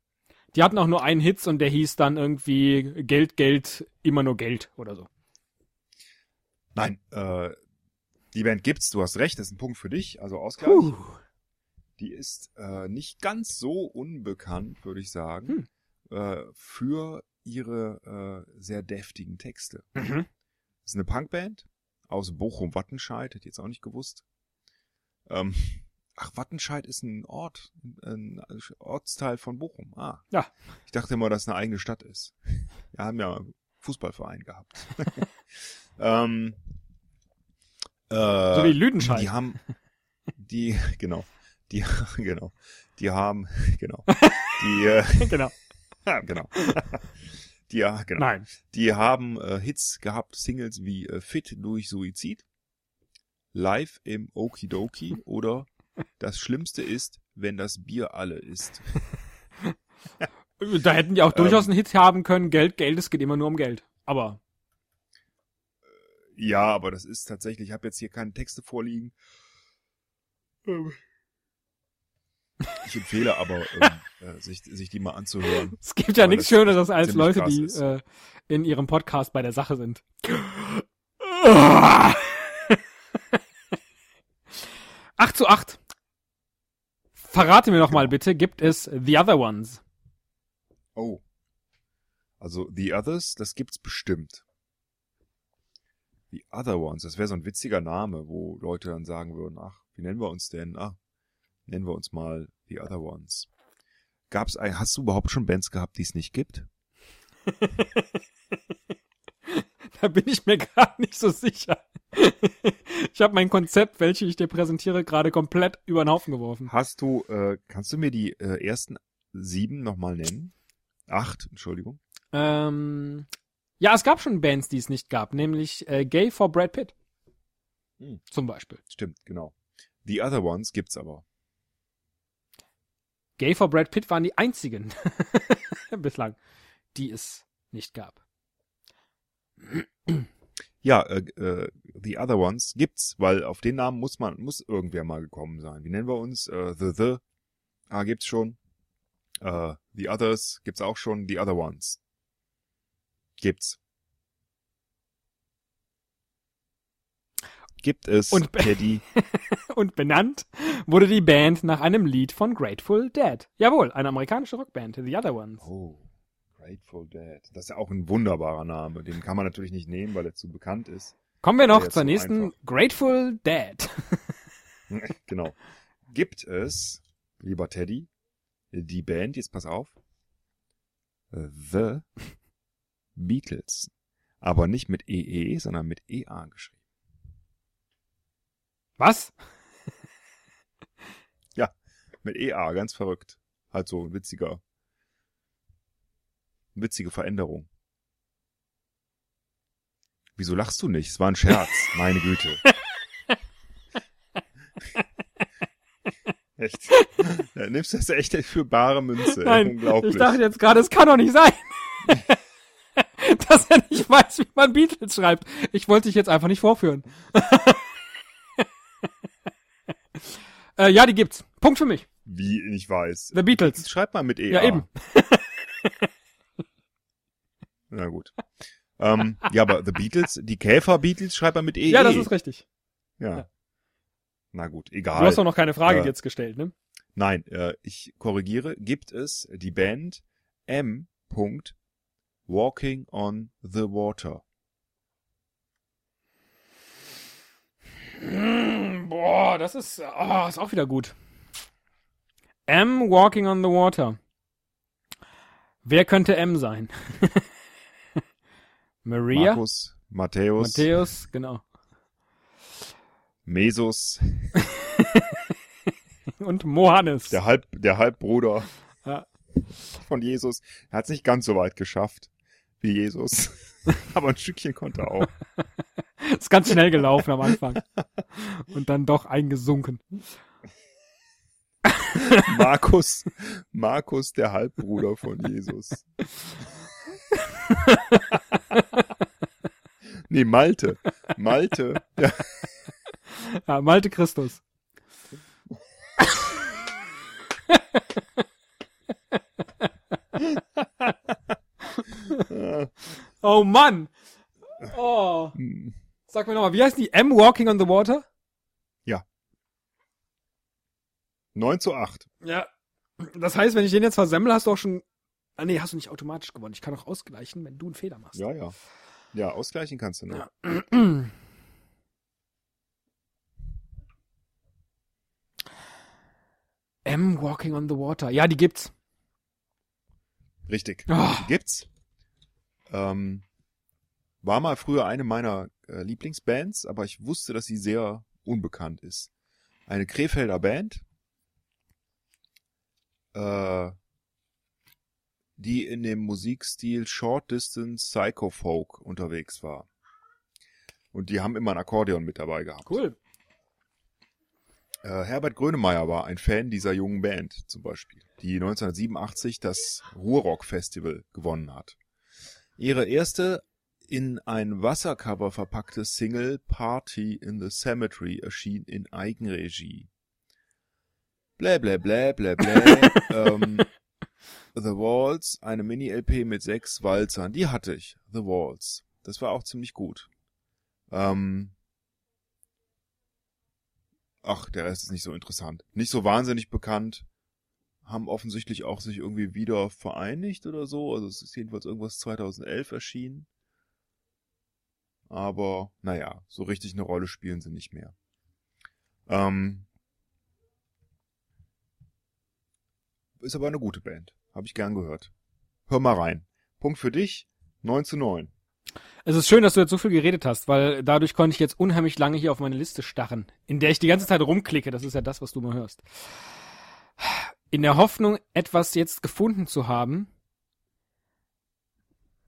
Die hatten auch nur einen Hits und der hieß dann irgendwie Geld, Geld, immer nur Geld oder so. Nein, äh, die Band gibt's, du hast recht, das ist ein Punkt für dich, also Ausgleich. Puh. Die ist äh, nicht ganz so unbekannt, würde ich sagen, Hm. Äh, für ihre äh, sehr deftigen Texte. Mhm. Das ist eine Punkband aus Bochum-Wattenscheid, hätte ich jetzt auch nicht gewusst. Ähm, ach, Wattenscheid ist ein Ort, ein Ortsteil von Bochum. Ah. Ja. Ich dachte immer, dass es eine eigene Stadt ist. Wir haben ja einen Fußballverein gehabt. ähm, äh, So wie Lüdenscheid. Die haben, die, genau, die, genau, die haben, genau, die, äh, genau. ja, genau. Die, genau. Nein. Die haben äh, Hits gehabt, Singles wie äh, Fit durch Suizid, Live im Okidoki oder Das Schlimmste ist, wenn das Bier alle ist. Da hätten die auch durchaus Ähm. einen Hit haben können. Geld, Geld, es geht immer nur um Geld. Aber Ja, aber das ist tatsächlich, ich habe jetzt hier keine Texte vorliegen. Ähm, Ich empfehle aber, ähm, äh, sich, sich die mal anzuhören. es gibt ja nichts Schöneres als Leute, die ist. äh, in ihrem Podcast bei der Sache sind. Acht zu acht. Verrate mir noch mal Genau. bitte, gibt es The Other Ones? Oh. Also The Others, das gibt's bestimmt. The Other Ones, das wäre so ein witziger Name, wo Leute dann sagen würden, ach, wie nennen wir uns denn? Ah, nennen wir uns mal The Other Ones. Gab's ein, hast du überhaupt schon Bands gehabt, die es nicht gibt? Da bin ich mir gerade nicht so sicher. ich habe mein Konzept, welches ich dir präsentiere, gerade komplett über den Haufen geworfen. Hast du, äh, kannst du mir die äh, ersten sieben nochmal nennen? Acht, Entschuldigung. Ähm, ja, es gab schon Bands, die es nicht gab, nämlich äh, Gay for Brad Pitt. Hm. Zum Beispiel. Stimmt, genau. The Other Ones gibt's aber. Gay for Brad Pitt waren die einzigen bislang, die es nicht gab. Ja, äh, äh, The Other Ones gibt's, weil auf den Namen muss man, muss irgendwer mal gekommen sein. Wie nennen wir uns? Äh, the The. Ah, gibt's schon. Äh, the Others gibt's auch schon. The Other Ones. Gibt's. Gibt es, Und- Teddy. Und benannt wurde die Band nach einem Lied von Grateful Dead. Jawohl, eine amerikanische Rockband, The Other Ones. Oh, Grateful Dead. Das ist ja auch ein wunderbarer Name. Den kann man natürlich nicht nehmen, weil er zu bekannt ist. Kommen wir noch zur so nächsten einfach. Grateful Dead. genau. Gibt es, lieber Teddy, die Band, jetzt pass auf, The Beatles. Aber nicht mit EE, sondern mit EA geschrieben. Was? Mit EA, ganz verrückt. Halt so ein witziger, witzige Veränderung. Wieso lachst du nicht? Es war ein Scherz, meine Güte. Echt? Ja, nimmst du das echt für bare Münze? Nein, Unglaublich. ich dachte jetzt gerade, es kann doch nicht sein. Dass er nicht weiß, wie man Beatles schreibt. Ich wollte dich jetzt einfach nicht vorführen. Äh, ja, die gibt's. Punkt für mich. Wie ich weiß. The Beatles. Schreib mal mit EA. Ja, eben. Na gut. Ähm, ja, aber The Beatles, die Käfer-Beatles schreibt man mit EE. Ja, das ist richtig. Ja. ja. Na gut, Du egal. hast doch noch keine Frage Äh, jetzt gestellt, ne? Nein, äh, ich korrigiere. Gibt es die Band M. Walking on the Water? Boah, das ist, oh, ist auch wieder gut. M Walking on the Water. Wer könnte M sein? Maria? Markus, Matthäus, Matthäus, genau. Mesus, Und Mohannes. der, Halb, der Halbbruder Ja. von Jesus. Er hat es nicht ganz so weit geschafft wie Jesus. aber ein Stückchen konnte er auch. Ist ganz schnell gelaufen am Anfang. Und dann doch eingesunken. Markus, Markus, der Halbbruder von Jesus. nee, Malte. Malte. Der, Ja, Malte Christus. Oh Mann! Oh. Sag mir nochmal, wie heißt die? M Walking on the Water? 9 zu 8. Ja. Das heißt, wenn ich den jetzt versemmel, hast du auch schon. Ah nee, hast du nicht automatisch gewonnen. Ich kann auch ausgleichen, wenn du einen Fehler machst. Ja, ja. Ja, ausgleichen kannst du noch. Ja. M Walking on the Water. Ja, die gibt's. Richtig. Oh. Die gibt's. Ähm, war mal früher eine meiner äh, Lieblingsbands, aber ich wusste, dass sie sehr unbekannt ist. Eine Krefelder Band, äh, die in dem Musikstil Short Distance Psycho Folk unterwegs war. Und die haben immer ein Akkordeon mit dabei gehabt. Cool. Äh, Herbert Grönemeyer war ein Fan dieser jungen Band zum Beispiel, die 1987 das Ruhrrock Festival gewonnen hat. Ihre erste in ein Wassercover verpackte Single Party in the Cemetery erschien in Eigenregie. Blä blä blä blä blä. ähm, The Waltz, eine Mini-LP mit sechs Walzern, die hatte ich. The Waltz. Das war auch ziemlich gut. Ähm, ach, der Rest ist nicht so interessant. Nicht so wahnsinnig bekannt. Haben offensichtlich auch sich irgendwie wieder vereinigt oder so. Also es ist jedenfalls irgendwas 2011 erschienen. Aber, naja, so richtig eine Rolle spielen sie nicht mehr. Ähm, ist aber eine gute Band. Habe ich gern gehört. Hör mal rein. Punkt für dich. 9 zu 9. Es ist schön, dass du jetzt so viel geredet hast, weil dadurch konnte ich jetzt unheimlich lange hier auf meine Liste starren, in der ich die ganze Zeit rumklicke. Das ist ja das, was du mal hörst. In der Hoffnung, etwas jetzt gefunden zu haben,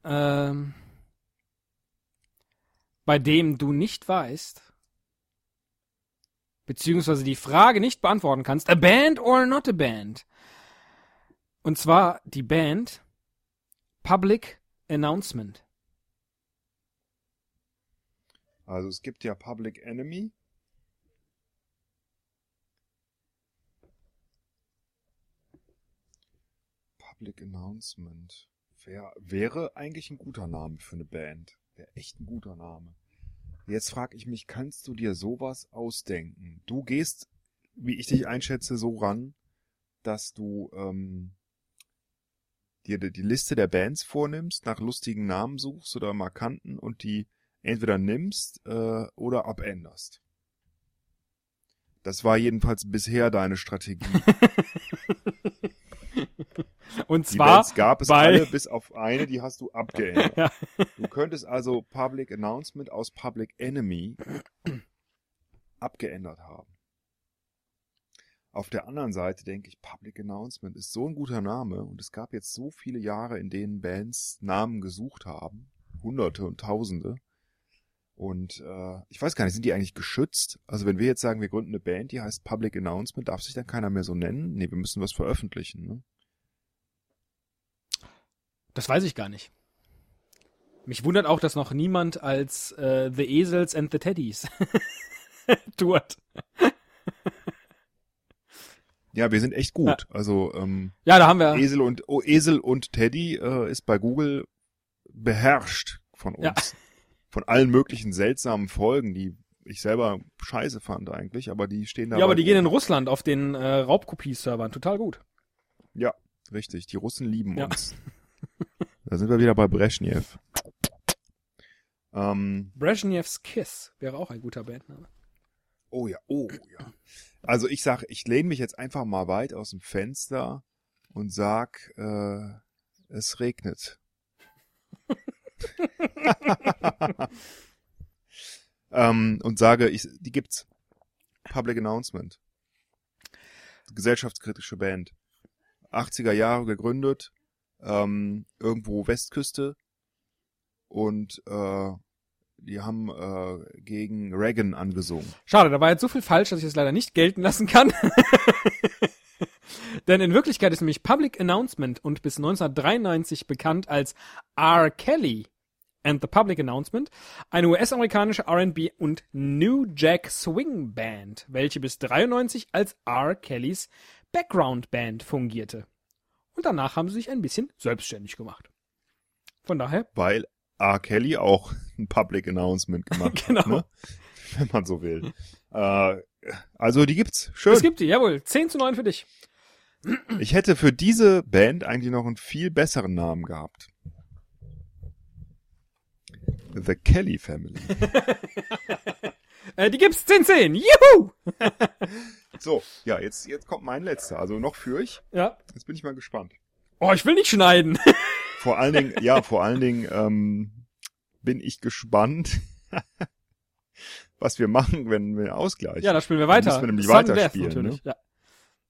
ähm, bei dem du nicht weißt, beziehungsweise die Frage nicht beantworten kannst, a band or not a band? Und zwar die Band Public Announcement. Also es gibt ja Public Enemy. Public Announcement. Wär, wäre eigentlich ein guter Name für eine Band. Wäre echt ein guter Name. Jetzt frage ich mich, kannst du dir sowas ausdenken? Du gehst, wie ich dich einschätze, so ran, dass du ähm, dir die Liste der Bands vornimmst, nach lustigen Namen suchst oder markanten und die entweder nimmst äh, oder abänderst. Das war jedenfalls bisher deine Strategie. Und Die zwar Bands gab es bei- alle, bis auf eine, die hast du abgeändert. Ja. Du könntest also Public Announcement aus Public Enemy abgeändert haben. Auf der anderen Seite denke ich, Public Announcement ist so ein guter Name und es gab jetzt so viele Jahre, in denen Bands Namen gesucht haben. Hunderte und Tausende. Und äh, ich weiß gar nicht, sind die eigentlich geschützt? Also wenn wir jetzt sagen, wir gründen eine Band, die heißt Public Announcement, darf sich dann keiner mehr so nennen? Nee, wir müssen was veröffentlichen. Ne? Das weiß ich gar nicht. Mich wundert auch, dass noch niemand als äh, The Esels and the Teddies tourt. Ja, wir sind echt gut. Also ähm, Ja, da haben wir. Esel und oh, Esel und Teddy äh, ist bei Google beherrscht von uns. Ja. Von allen möglichen seltsamen Folgen, die ich selber scheiße fand eigentlich, aber die stehen da. ja, aber die gehen in. Russland auf den äh, Raubkopie-Servern total gut. Ja, richtig. Die Russen lieben Ja. uns. Da sind wir wieder bei Brezhnev. Ähm, Brezhnevs Kiss wäre auch ein guter Bandname. oh ja, oh ja. Also ich sag, ich lehne mich jetzt einfach mal weit aus dem Fenster und sag, äh, es regnet. ähm, und sage, ich, die gibt's. Public Announcement. Gesellschaftskritische Band. 80er Jahre gegründet, ähm, irgendwo Westküste und äh, die haben äh, gegen Reagan angesungen. Schade, da war jetzt so viel falsch, dass ich es leider nicht gelten lassen kann. Denn in Wirklichkeit ist nämlich Public Announcement und bis 1993 bekannt als R. Kelly and the Public Announcement eine US-amerikanische R&B und New Jack Swing Band, welche bis 93 als R. Kellys Background Band fungierte. Und danach haben sie sich ein bisschen selbstständig gemacht. Von daher, weil R. Kelly auch ein Public Announcement gemacht Genau. hat, ne? wenn man so will. Äh, also die gibt's. Schön. es gibt die, jawohl, 10 zu 9 für dich. ich hätte für diese Band eigentlich noch einen viel besseren Namen gehabt. The Kelly Family. Äh, die gibt's 10-10. Juhu! So, ja, jetzt, jetzt kommt mein letzter. Also noch für ich. Ja. Jetzt bin ich mal gespannt. Oh, ich will nicht schneiden. Vor allen Dingen, ja, vor allen Dingen ähm, bin ich gespannt, was wir machen, wenn wir ausgleichen. Ja, da spielen wir Dann weiter. müssen wir nämlich Sudden weiterspielen, Death natürlich. Ja.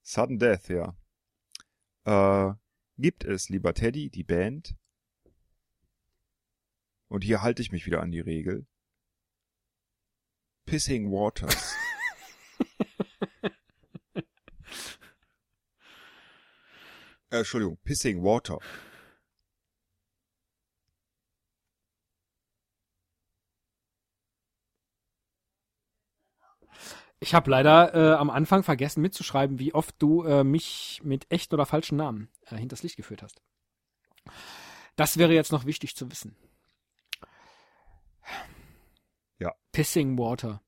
Sudden Death, ja. Äh, gibt es, lieber Teddy, die Band? Und hier halte ich mich wieder an die Regel. Pissing Waters. Äh, Entschuldigung, Pissing Water. Ich habe leider äh, am Anfang vergessen mitzuschreiben, wie oft du äh, mich mit echten oder falschen Namen äh, hinters Licht geführt hast. Das wäre jetzt noch wichtig zu wissen. Ja. Pissing Water.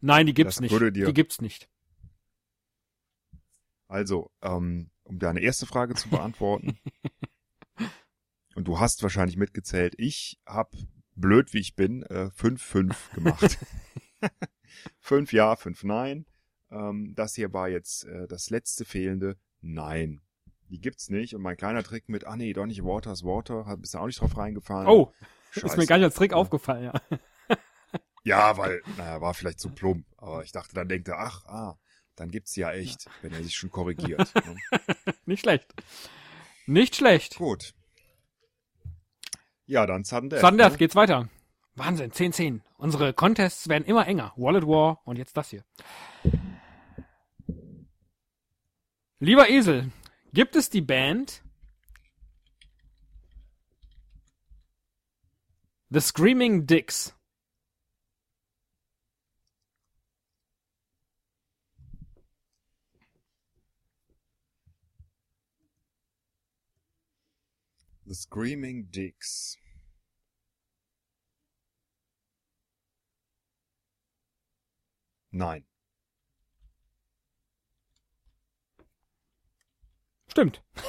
Nein, die gibt's Das nicht. Die gibt's nicht. Also, ähm, um deine erste Frage zu beantworten. und du hast wahrscheinlich mitgezählt. Ich hab, blöd wie ich bin, äh, 5-5 gemacht. fünf ja, fünf nein. Ähm, das hier war jetzt äh, das letzte fehlende Nein. Die gibt's nicht. Und mein kleiner Trick mit, ah nee, doch nicht Waters, Water, hat bist du auch nicht drauf reingefallen. Oh, Scheiße. ist mir gar nicht als Trick aufgefallen, ja. Ja, weil, naja, war vielleicht zu plump. Aber ich dachte, dann denkt er, ach, ah, dann gibt's sie ja echt, wenn er sich schon korrigiert. ne? Nicht schlecht. Nicht schlecht. Gut. Ja, dann Sudden Death. Sudden Death, ne? geht's weiter. Wahnsinn, 10-10. Unsere Contests werden immer enger. Wallet War und jetzt das hier. Lieber Esel, gibt es die Band The Screaming Dicks? The Screaming Dicks. Nein. Stimmt.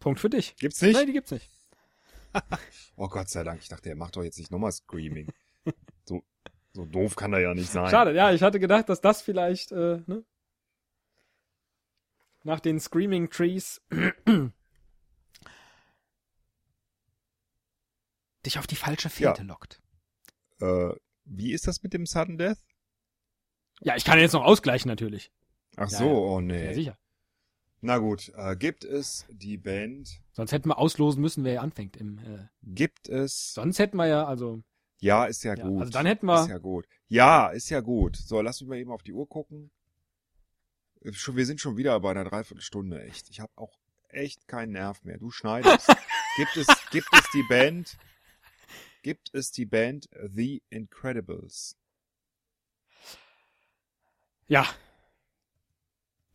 Punkt für dich. Gibt's nicht? Nein, die gibt's nicht. oh Gott sei Dank, ich dachte, er macht doch jetzt nicht nochmal Screaming. So, so doof kann er ja nicht sein. Schade, ja, ich hatte gedacht, dass das vielleicht, äh, ne? Nach den Screaming Trees dich auf die falsche Fährte Ja. lockt. Äh, wie ist das mit dem Sudden Death? Ja, ich kann jetzt noch ausgleichen natürlich. Ach Ja, so, ja. oh Ja, nee. sicher. Na gut, äh, gibt es die Band, Sonst hätten wir auslosen müssen, wer anfängt im. Äh, gibt es, sonst hätten wir ja, also. ja, ist ja, Ja, gut. also dann hätten wir- Ist ja gut. Ja, ist ja gut. So, lass mich mal eben auf die Uhr gucken. Schon, wir sind schon wieder bei einer Dreiviertelstunde, echt. Ich habe auch echt keinen Nerv mehr. Du schneidest. gibt es, gibt es die Band, gibt es die Band The Incredibles? Ja.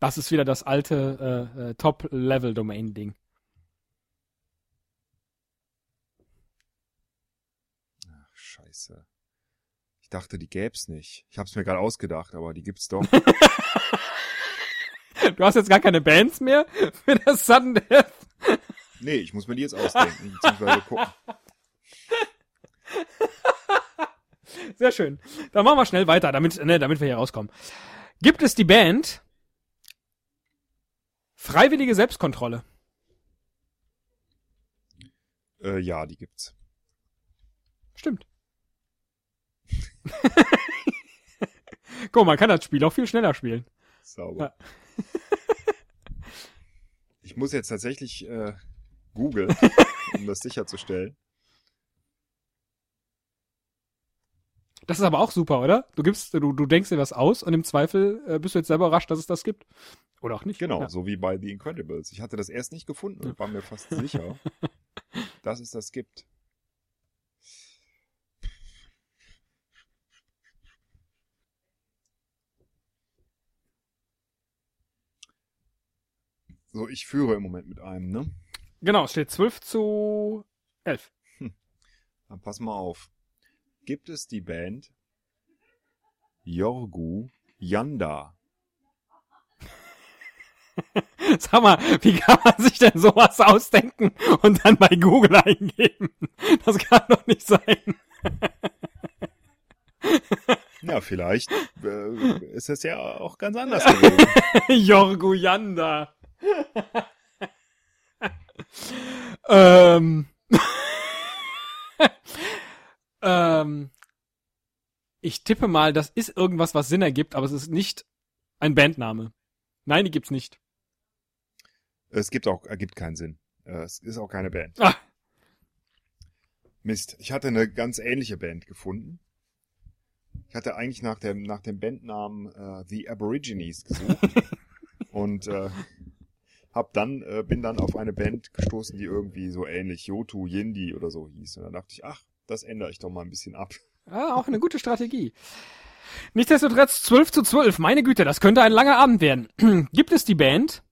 Das ist wieder das alte äh, äh, Top-Level-Domain-Ding. Ach, scheiße. Ich dachte, die gäb's nicht. Ich hab's mir gerade ausgedacht, aber die gibt's doch. Du hast jetzt gar keine Bands mehr für das Sudden Death. Nee, ich muss mir die jetzt ausdenken, beziehungsweise gucken. Sehr schön. Dann machen wir schnell weiter, damit, ne, damit wir hier rauskommen. Gibt es die Band Freiwillige Selbstkontrolle? Äh, ja, die gibt's. Stimmt. Guck, man kann das Spiel auch viel schneller spielen. Sauber. Ich muss jetzt tatsächlich äh, googeln, um das sicherzustellen. Das ist aber auch super, oder? Du gibst, du, du denkst dir was aus und im Zweifel äh, bist du jetzt selber überrascht, dass es das gibt. Oder auch nicht. Genau, Ja. so wie bei The Incredibles. Ich hatte das erst nicht gefunden und war mir fast sicher, dass es das gibt. So, ich führe im Moment mit einem, ne? Genau, es steht 12 zu 11. Dann pass mal auf. Gibt es die Band Jorgu Yanda? Sag mal, wie kann man sich denn sowas ausdenken und dann bei Google eingeben? Das kann doch nicht sein. Ja, vielleicht äh, ist es ja auch ganz anders gewesen. Jorguyanda. ähm. ähm. Ich tippe mal, das ist irgendwas, was Sinn ergibt, aber es ist nicht ein Bandname. Nein, die gibt's nicht. Es gibt auch, ergibt keinen Sinn. Äh, Es ist auch keine Band. Ah. Mist. Ich hatte eine ganz ähnliche Band gefunden. Ich hatte eigentlich nach dem, nach dem Bandnamen äh, The Aborigines gesucht. und äh, hab dann, äh, bin dann auf eine Band gestoßen, die irgendwie so ähnlich Yotu Yindi oder so hieß. Und dann dachte ich, ach, das ändere ich doch mal ein bisschen ab. Ah, auch eine gute Strategie. Nichtsdestotrotz 12 zu 12. Meine Güte, das könnte ein langer Abend werden. Gibt es die Band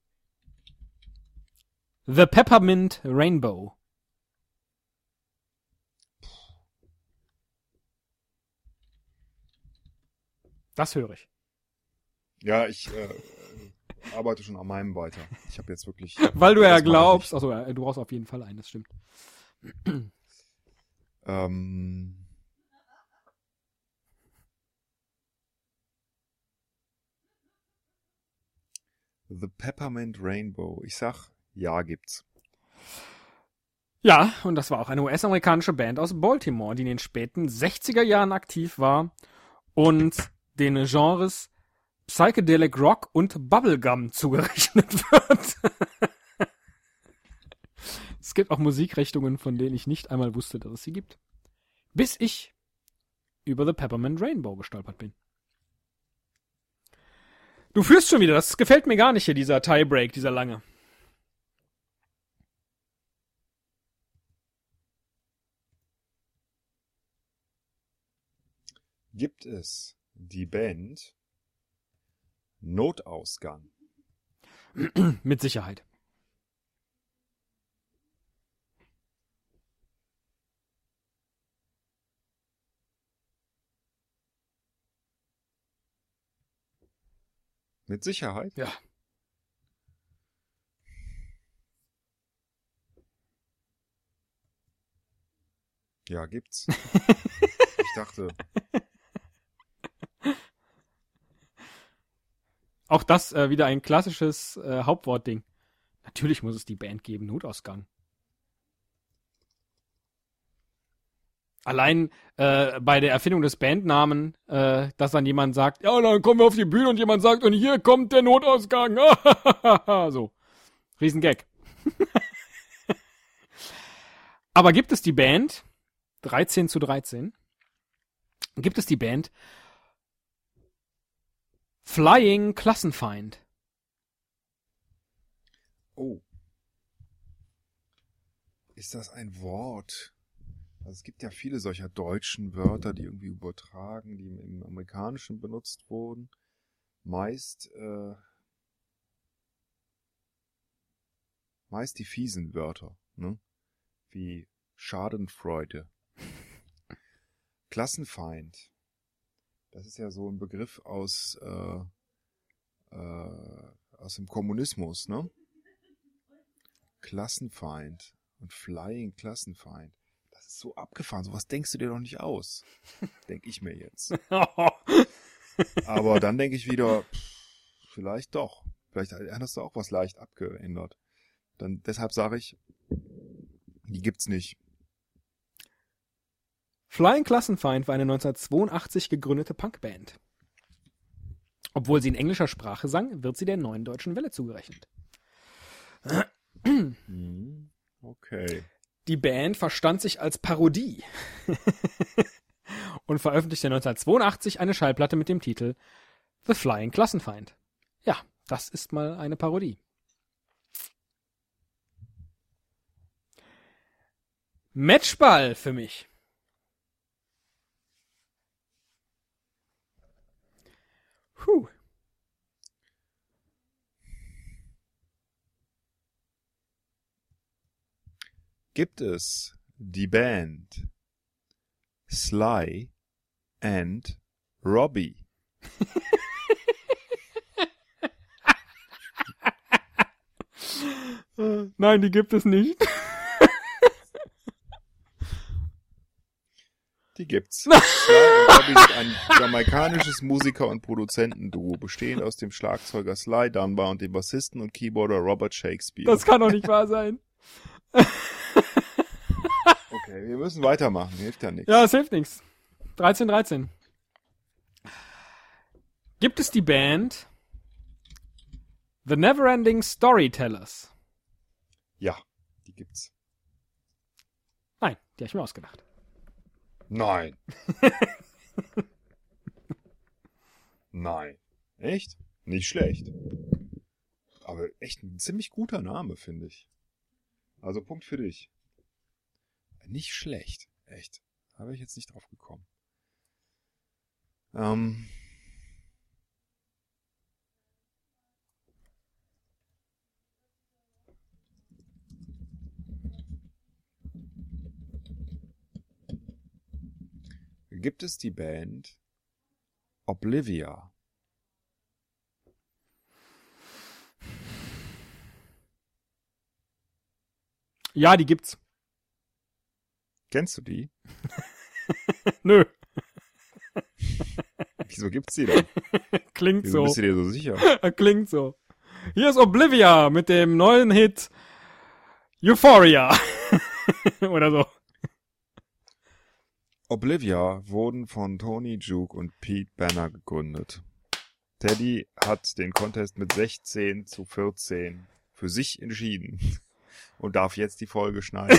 The Peppermint Rainbow? Das höre ich. Ja, ich äh, arbeite schon an meinem weiter. Ich habe jetzt wirklich. Weil du ja glaubst, also ja, du brauchst auf jeden Fall einen, das stimmt. Ähm, The Peppermint Rainbow. Ich sag, ja, gibt's. Ja, und das war auch eine US-amerikanische Band aus Baltimore, die in den späten 60er Jahren aktiv war und den Genres Psychedelic Rock und Bubblegum zugerechnet wird. es gibt auch Musikrichtungen, von denen ich nicht einmal wusste, dass es sie gibt. Bis ich über The Peppermint Rainbow gestolpert bin. Du führst schon wieder, das gefällt mir gar nicht hier, dieser Tiebreak, dieser lange. Gibt es die Band Notausgang? Mit Sicherheit. Mit Sicherheit? Ja. Ja, gibt's. ich dachte, Auch das äh, wieder ein klassisches äh, Hauptwortding. Natürlich muss es die Band geben, Notausgang. Allein äh, bei der Erfindung des Bandnamen, äh, dass dann jemand sagt, ja, dann kommen wir auf die Bühne und jemand sagt, und hier kommt der Notausgang. so. Riesengag. Aber gibt es die Band, 13 zu 13, gibt es die Band Flying Klassenfeind? oh. Ist das ein Wort? Also es gibt ja viele solcher deutschen Wörter, die irgendwie übertragen, die im, Amerikanischen benutzt wurden. Meist, äh, meist die fiesen Wörter, ne? Wie Schadenfreude. Klassenfeind. Das ist ja so ein Begriff aus, äh, äh, aus dem Kommunismus, ne? Klassenfeind und Flying Klassenfeind. Das ist so abgefahren. Sowas denkst du dir doch nicht aus. Denk ich mir jetzt. Aber dann denke ich wieder, vielleicht doch. Vielleicht hast du auch was leicht abgeändert. Dann, deshalb sage ich, die gibt's nicht. Flying Klassenfeind war eine 1982 gegründete Punkband. Obwohl sie in englischer Sprache sang, wird sie der neuen deutschen Welle zugerechnet. Hm, Okay. Die Band verstand sich als Parodie und veröffentlichte 1982 eine Schallplatte mit dem Titel The Flying Klassenfeind. Ja, das ist mal eine Parodie. Matchball für mich. Puh. Gibt es die Band Sly and Robbie? Nein, die gibt es nicht. Die gibt's. Sly ein jamaikanisches Musiker- und Produzentenduo, bestehend aus dem Schlagzeuger Sly Dunbar und dem Bassisten und Keyboarder Robert Shakespeare. Das kann doch nicht wahr sein. okay, wir müssen weitermachen, hilft ja nichts. Ja, es hilft nichts. 13, 13. Gibt es die Band The Neverending Storytellers? Ja, die gibt's. Nein, die habe ich mir ausgedacht. Nein. Nein. Echt? Nicht schlecht. Aber echt ein ziemlich guter Name, finde ich. Also Punkt für dich. Nicht schlecht. Echt. Habe ich jetzt nicht drauf gekommen. Ähm. Gibt es die Band Oblivia? Ja, die gibt's. Kennst du die? Nö, Wieso gibt's die denn? klingt Wieso so. bist du dir so sicher? Klingt so. Hier ist Oblivia mit dem neuen Hit Euphoria. Oder so. Oblivia wurden von Tony Juke und Pete Banner gegründet. Teddy hat den Contest mit 16 zu 14 für sich entschieden und darf jetzt die Folge schneiden.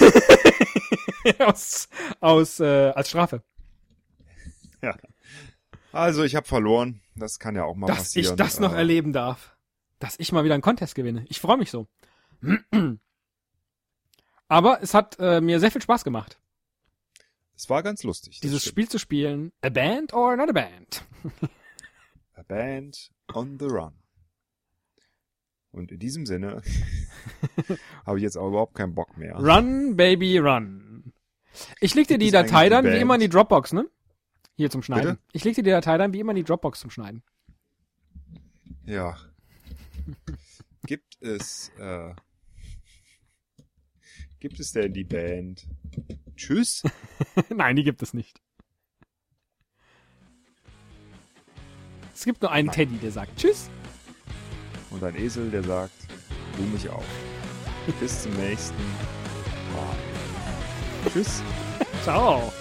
aus, aus, äh, als Strafe. ja. Also ich habe verloren. Das kann ja auch mal Dass passieren. ich das noch Äh, erleben darf. Dass ich mal wieder einen Contest gewinne. Ich freue mich so. Aber es hat äh, mir sehr viel Spaß gemacht, Es war ganz lustig. dieses. Spiel zu spielen. A band or not a band? A Band on the Run. Und in diesem Sinne habe ich jetzt auch überhaupt keinen Bock mehr. Run, baby, run. Ich leg dir Gibt die Datei die dann wie immer in die Dropbox, ne? Hier zum Schneiden. Bitte? Ich leg dir die Datei dann wie immer in die Dropbox zum Schneiden. Ja. Gibt es, äh, gibt es denn die Band Tschüss. Nein, die gibt es nicht. Es gibt nur einen Teddy, der sagt Tschüss. Und ein Esel, der sagt, du mich auch. Bis zum nächsten Mal. Tschüss. Ciao.